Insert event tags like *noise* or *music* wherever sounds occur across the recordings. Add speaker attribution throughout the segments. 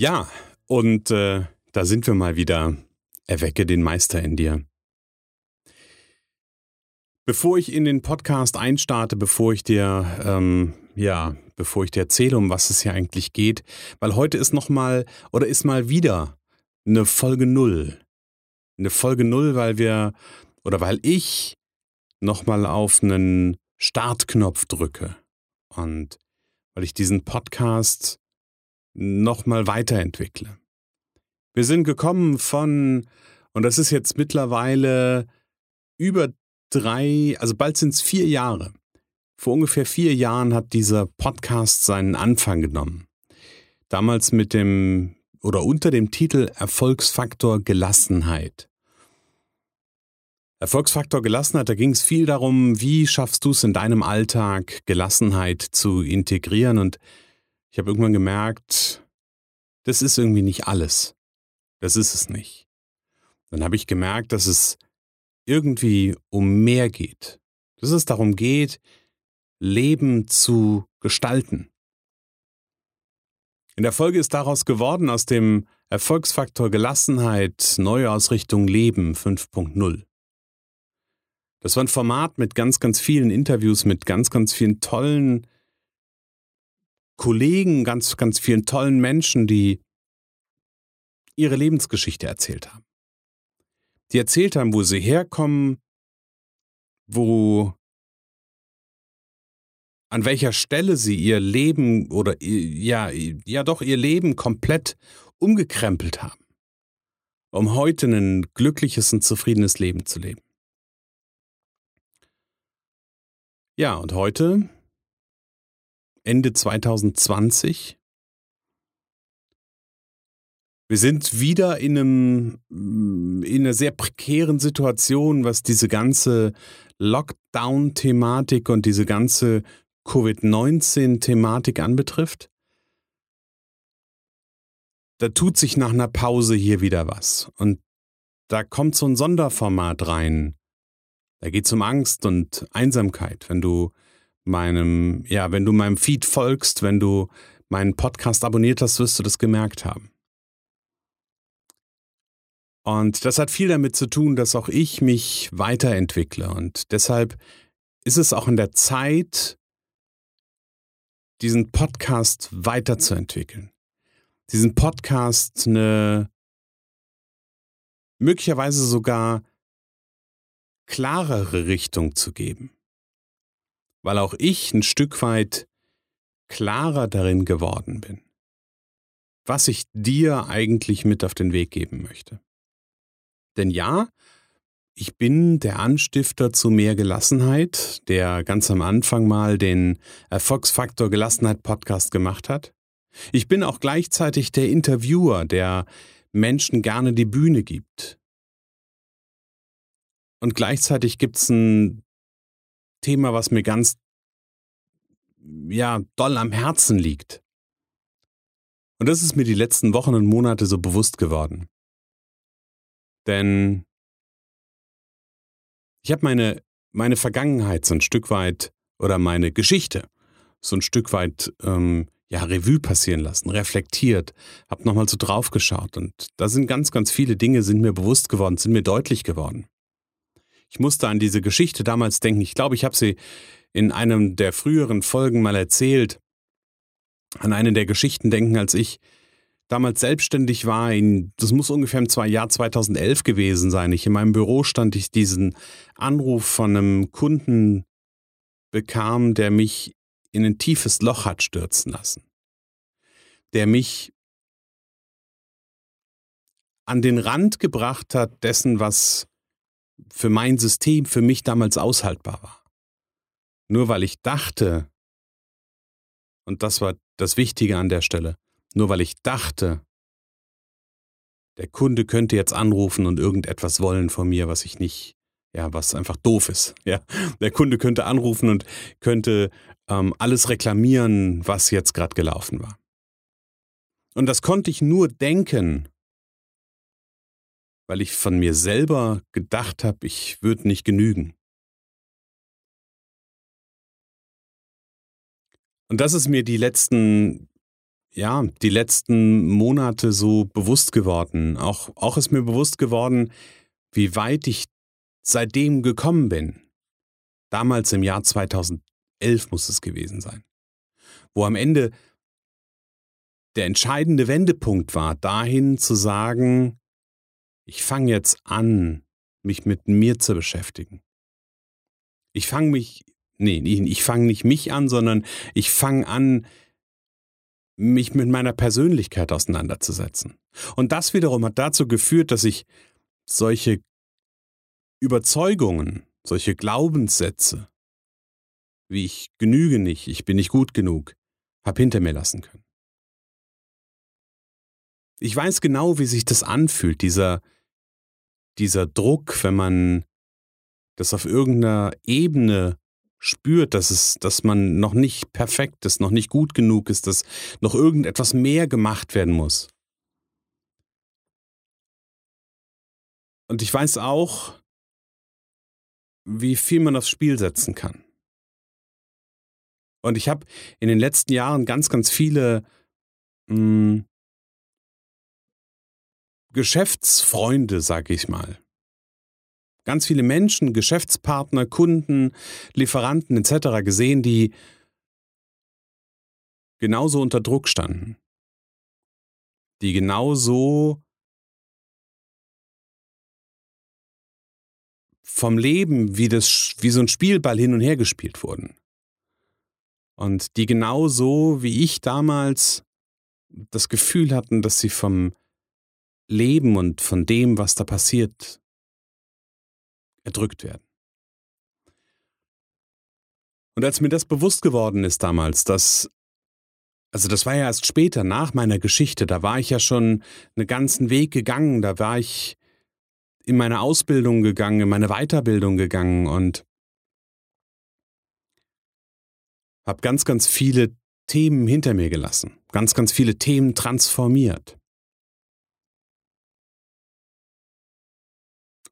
Speaker 1: Ja, und äh, da sind wir mal wieder. Erwecke den Meister in dir. Bevor ich in den Podcast einstarte, bevor ich dir, ähm, ja, bevor ich dir erzähle, um was es hier eigentlich geht, weil heute ist nochmal oder ist mal wieder eine Folge Null. Eine Folge Null, weil wir oder weil ich nochmal auf einen Startknopf drücke und weil ich diesen Podcast nochmal weiterentwickle. Wir sind gekommen von, und das ist jetzt mittlerweile über drei, also bald sind es vier Jahre. Vor ungefähr vier Jahren hat dieser Podcast seinen Anfang genommen. Damals mit dem oder unter dem Titel Erfolgsfaktor Gelassenheit. Erfolgsfaktor Gelassenheit, da ging es viel darum, wie schaffst du es in deinem Alltag, Gelassenheit zu integrieren. Und ich habe irgendwann gemerkt, das ist irgendwie nicht alles. Das ist es nicht. Dann habe ich gemerkt, dass es irgendwie um mehr geht. Dass es darum geht, Leben zu gestalten. In der Folge ist daraus geworden aus dem Erfolgsfaktor Gelassenheit Neuausrichtung Leben 5.0. Das war ein Format mit ganz, ganz vielen Interviews, mit ganz, ganz vielen tollen Kollegen, ganz, ganz vielen tollen Menschen, die ihre Lebensgeschichte erzählt haben. Die erzählt haben, wo sie herkommen, wo an welcher Stelle sie ihr Leben oder ja, ja doch ihr Leben komplett umgekrempelt haben, um heute ein glückliches und zufriedenes Leben zu leben. Ja, und heute, Ende 2020, wir sind wieder in, einem, in einer sehr prekären Situation, was diese ganze Lockdown-Thematik und diese ganze Covid-19-Thematik anbetrifft. Da tut sich nach einer Pause hier wieder was. Und da kommt so ein Sonderformat rein, da geht es um Angst und Einsamkeit. Wenn du meinem, ja, wenn du meinem Feed folgst, wenn du meinen Podcast abonniert hast, wirst du das gemerkt haben. Und das hat viel damit zu tun, dass auch ich mich weiterentwickle. Und deshalb ist es auch in der Zeit, diesen Podcast weiterzuentwickeln. Diesen Podcast eine möglicherweise sogar klarere Richtung zu geben. Weil auch ich ein Stück weit klarer darin geworden bin, was ich dir eigentlich mit auf den Weg geben möchte. Denn ja, ich bin der Anstifter zu mehr Gelassenheit, der ganz am Anfang mal den Erfolgsfaktor Gelassenheit Podcast gemacht hat. Ich bin auch gleichzeitig der Interviewer, der Menschen gerne die Bühne gibt, und gleichzeitig gibt es ein Thema, was mir ganz, ja, doll am Herzen liegt. Und das ist mir die letzten Wochen und Monate so bewusst geworden. Denn ich habe meine, meine Vergangenheit so ein Stück weit oder meine Geschichte so ein Stück weit ähm, ja, Revue passieren lassen, reflektiert, habe nochmal so drauf geschaut und da sind ganz, ganz viele Dinge sind mir bewusst geworden, sind mir deutlich geworden. Ich musste an diese Geschichte damals denken. Ich glaube, ich habe sie in einem der früheren Folgen mal erzählt. An eine der Geschichten denken, als ich damals selbstständig war. In, das muss ungefähr im Jahr 2011 gewesen sein. Ich in meinem Büro stand, ich diesen Anruf von einem Kunden bekam, der mich in ein tiefes Loch hat stürzen lassen. Der mich an den Rand gebracht hat dessen, was für mein System, für mich damals aushaltbar war. Nur weil ich dachte, und das war das Wichtige an der Stelle, nur weil ich dachte, der Kunde könnte jetzt anrufen und irgendetwas wollen von mir, was ich nicht, ja, was einfach doof ist. *laughs* Ja, der Kunde könnte anrufen und könnte ähm, alles reklamieren, was jetzt gerade gelaufen war. Und das konnte ich nur denken, weil ich von mir selber gedacht habe, ich würde nicht genügen. Und das ist mir die letzten, ja, die letzten Monate so bewusst geworden. Auch, auch ist mir bewusst geworden, wie weit ich seitdem gekommen bin. Damals im Jahr 2011 muss es gewesen sein. Wo am Ende der entscheidende Wendepunkt war, dahin zu sagen, ich fange jetzt an, mich mit mir zu beschäftigen. Ich fange mich nee, ich fange nicht mich an, sondern ich fange an, mich mit meiner Persönlichkeit auseinanderzusetzen. Und das wiederum hat dazu geführt, dass ich solche Überzeugungen, solche Glaubenssätze, wie ich genüge nicht, ich bin nicht gut genug, hab hinter mir lassen können. Ich weiß genau, wie sich das anfühlt, dieser, dieser Druck, wenn man das auf irgendeiner Ebene spürt, dass es, dass man noch nicht perfekt ist, noch nicht gut genug ist, dass noch irgendetwas mehr gemacht werden muss. Und ich weiß auch, wie viel man aufs Spiel setzen kann. Und ich habe in den letzten Jahren ganz, ganz viele mh, hm, Geschäftsfreunde, sag ich mal, ganz viele Menschen, Geschäftspartner, Kunden, Lieferanten etc. gesehen, die genauso unter Druck standen. Die genauso vom Leben wie, das, wie so ein Spielball hin und her gespielt wurden. Und die genauso wie ich damals das Gefühl hatten, dass sie vom Leben und von dem, was da passiert, erdrückt werden. Und als mir das bewusst geworden ist damals, dass, also das war ja erst später, nach meiner Geschichte, da war ich ja schon einen ganzen Weg gegangen, da war ich in meine Ausbildung gegangen, in meine Weiterbildung gegangen und habe ganz, ganz viele Themen hinter mir gelassen, ganz, ganz viele Themen transformiert.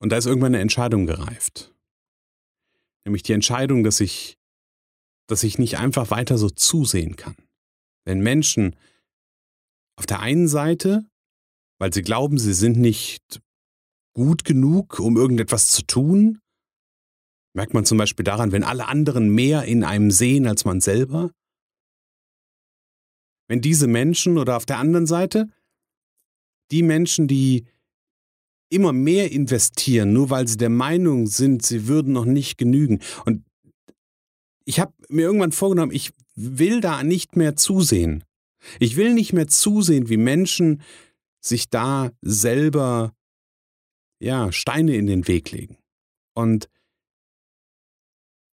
Speaker 1: Und da ist irgendwann eine Entscheidung gereift. Nämlich die Entscheidung, dass ich, dass ich nicht einfach weiter so zusehen kann. Wenn Menschen auf der einen Seite, weil sie glauben, sie sind nicht gut genug, um irgendetwas zu tun, merkt man zum Beispiel daran, wenn alle anderen mehr in einem sehen als man selber. Wenn diese Menschen oder auf der anderen Seite die Menschen, die immer mehr investieren, nur weil sie der Meinung sind, sie würden noch nicht genügen. Und ich habe mir irgendwann vorgenommen, ich will da nicht mehr zusehen. Ich will nicht mehr zusehen, wie Menschen sich da selber ja, Steine in den Weg legen und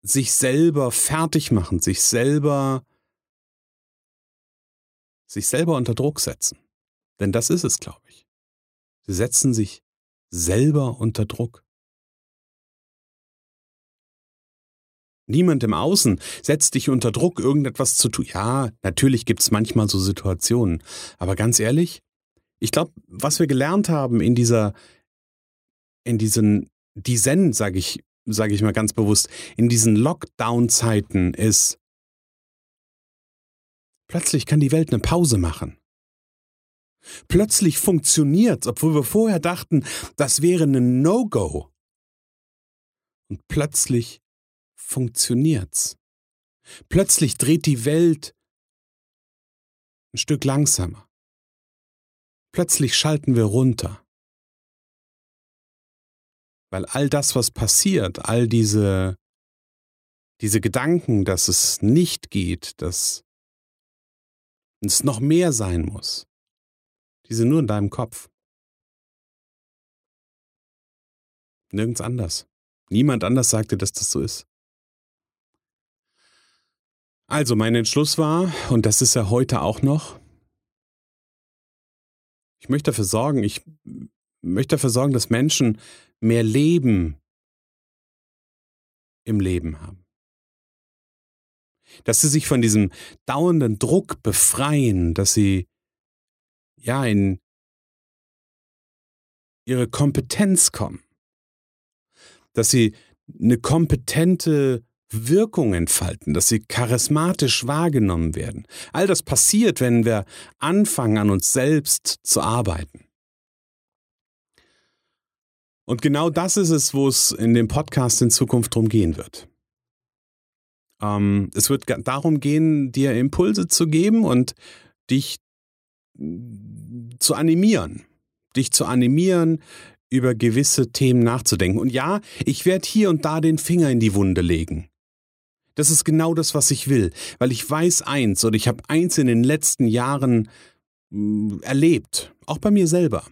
Speaker 1: sich selber fertig machen, sich selber sich selber unter Druck setzen. Denn das ist es, glaube ich. Sie setzen sich selber unter Druck. Niemand im Außen setzt dich unter Druck, irgendetwas zu tun. Ja, natürlich gibt es manchmal so Situationen. Aber ganz ehrlich, ich glaube, was wir gelernt haben in dieser, in diesen, die Zen, sage ich, sage ich mal ganz bewusst, in diesen Lockdown-Zeiten ist, plötzlich kann die Welt eine Pause machen. Plötzlich funktioniert, obwohl wir vorher dachten, das wäre ein No-Go. Und plötzlich funktioniert's. Plötzlich dreht die Welt ein Stück langsamer. Plötzlich schalten wir runter. Weil all das, was passiert, all diese, diese Gedanken, dass es nicht geht, dass es noch mehr sein muss, die sind nur in deinem Kopf. Nirgends anders. Niemand anders sagte, dass das so ist. Also mein Entschluss war, und das ist er heute auch noch, ich möchte dafür sorgen, ich möchte dafür sorgen, dass Menschen mehr Leben im Leben haben. Dass sie sich von diesem dauernden Druck befreien, dass sie ja in ihre Kompetenz kommen, dass sie eine kompetente Wirkung entfalten, dass sie charismatisch wahrgenommen werden. All das passiert, wenn wir anfangen, an uns selbst zu arbeiten. Und genau das ist es, wo es in dem Podcast in Zukunft drum gehen wird. Ähm, es wird darum gehen, dir Impulse zu geben und dich zu animieren. Dich zu animieren, über gewisse Themen nachzudenken. Und ja, ich werde hier und da den Finger in die Wunde legen. Das ist genau das, was ich will, weil ich weiß eins oder ich habe eins in den letzten Jahren mm, erlebt, auch bei mir selber.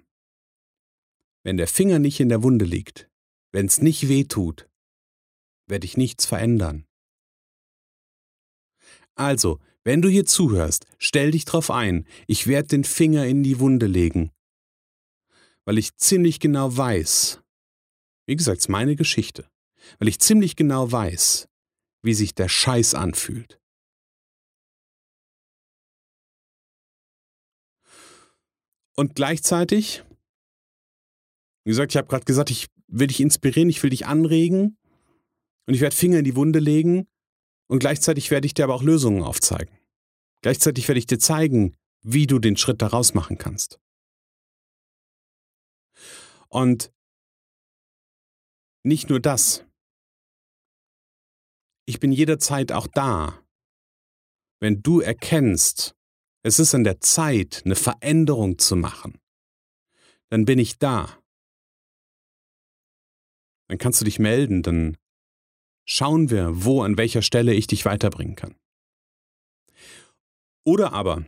Speaker 1: Wenn der Finger nicht in der Wunde liegt, wenn es nicht weh tut, werde ich nichts verändern. Also, wenn du hier zuhörst, stell dich drauf ein, ich werde den Finger in die Wunde legen, weil ich ziemlich genau weiß, wie gesagt, es ist meine Geschichte, weil ich ziemlich genau weiß, wie sich der Scheiß anfühlt. Und gleichzeitig, wie gesagt, ich habe gerade gesagt, ich will dich inspirieren, ich will dich anregen. Und ich werde Finger in die Wunde legen und gleichzeitig werde ich dir aber auch Lösungen aufzeigen. Gleichzeitig werde ich dir zeigen, wie du den Schritt daraus machen kannst. Und nicht nur das. Ich bin jederzeit auch da. Wenn du erkennst, es ist an der Zeit, eine Veränderung zu machen, dann bin ich da. Dann kannst du dich melden, dann schauen wir, wo, an welcher Stelle ich dich weiterbringen kann. Oder aber,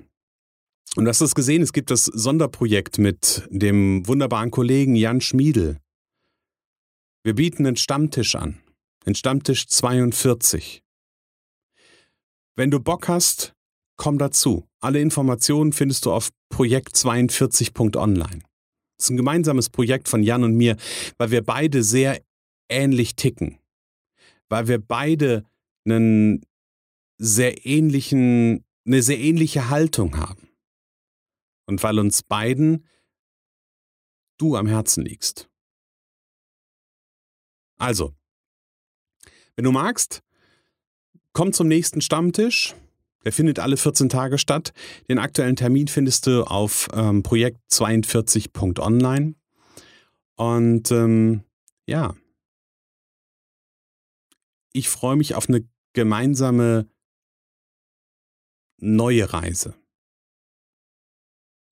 Speaker 1: und du hast es gesehen, es gibt das Sonderprojekt mit dem wunderbaren Kollegen Jan Schmiedel. Wir bieten einen Stammtisch an, den Stammtisch 42. Wenn du Bock hast, komm dazu. Alle Informationen findest du auf projekt42.online. Das ist ein gemeinsames Projekt von Jan und mir, weil wir beide sehr ähnlich ticken. Weil wir beide einen sehr ähnlichen, eine sehr ähnliche Haltung haben und weil uns beiden du am Herzen liegst. Also, wenn du magst, komm zum nächsten Stammtisch. Der findet alle 14 Tage statt. Den aktuellen Termin findest du auf ähm, projekt42.online. Und ähm, ja, ich freue mich auf eine gemeinsame neue Reise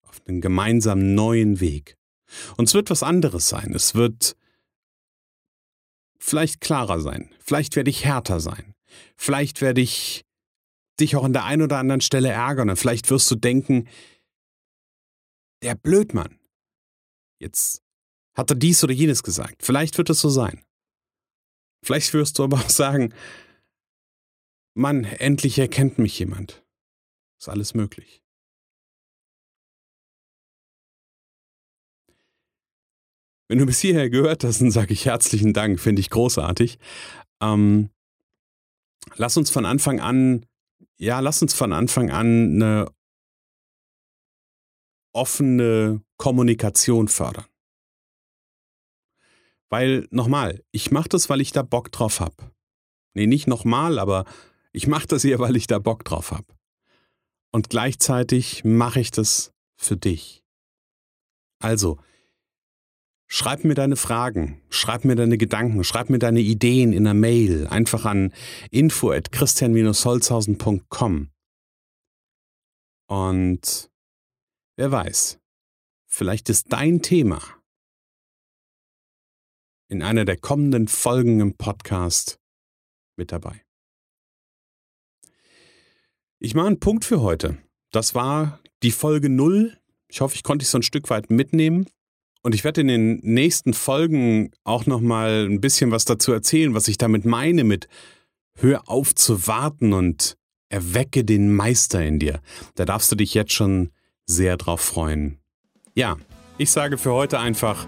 Speaker 1: auf einen gemeinsamen neuen Weg. Und es wird was anderes sein. Es wird vielleicht klarer sein. Vielleicht werde ich härter sein. Vielleicht werde ich dich auch an der einen oder anderen Stelle ärgern. Und vielleicht wirst du denken, der Blödmann. Jetzt hat er dies oder jenes gesagt. Vielleicht wird es so sein. Vielleicht wirst du aber auch sagen, Mann, endlich erkennt mich jemand. Ist alles möglich. Wenn du bis hierher gehört hast, dann sage ich herzlichen Dank, finde ich großartig. Ähm, lass uns von Anfang an, ja, lass uns von Anfang an eine offene Kommunikation fördern. Weil, nochmal, ich mache das, weil ich da Bock drauf habe. Nee, nicht nochmal, aber ich mache das hier, *laughs* weil ich da Bock drauf habe. Und gleichzeitig mache ich das für dich. Also, Schreib mir deine Fragen, schreib mir deine Gedanken, schreib mir deine Ideen in einer Mail, einfach an info at christian-holzhausen.com. Und wer weiß, vielleicht ist dein Thema in einer der kommenden Folgen im Podcast mit dabei. Ich mache einen Punkt für heute. Das war die Folge 0. Ich hoffe, ich konnte dich so ein Stück weit mitnehmen. Und ich werde in den nächsten Folgen auch noch mal ein bisschen was dazu erzählen, was ich damit meine mit hör auf zu warten und Erwecke den Meister in dir. Da darfst du dich jetzt schon sehr drauf freuen. Ja, ich sage für heute einfach,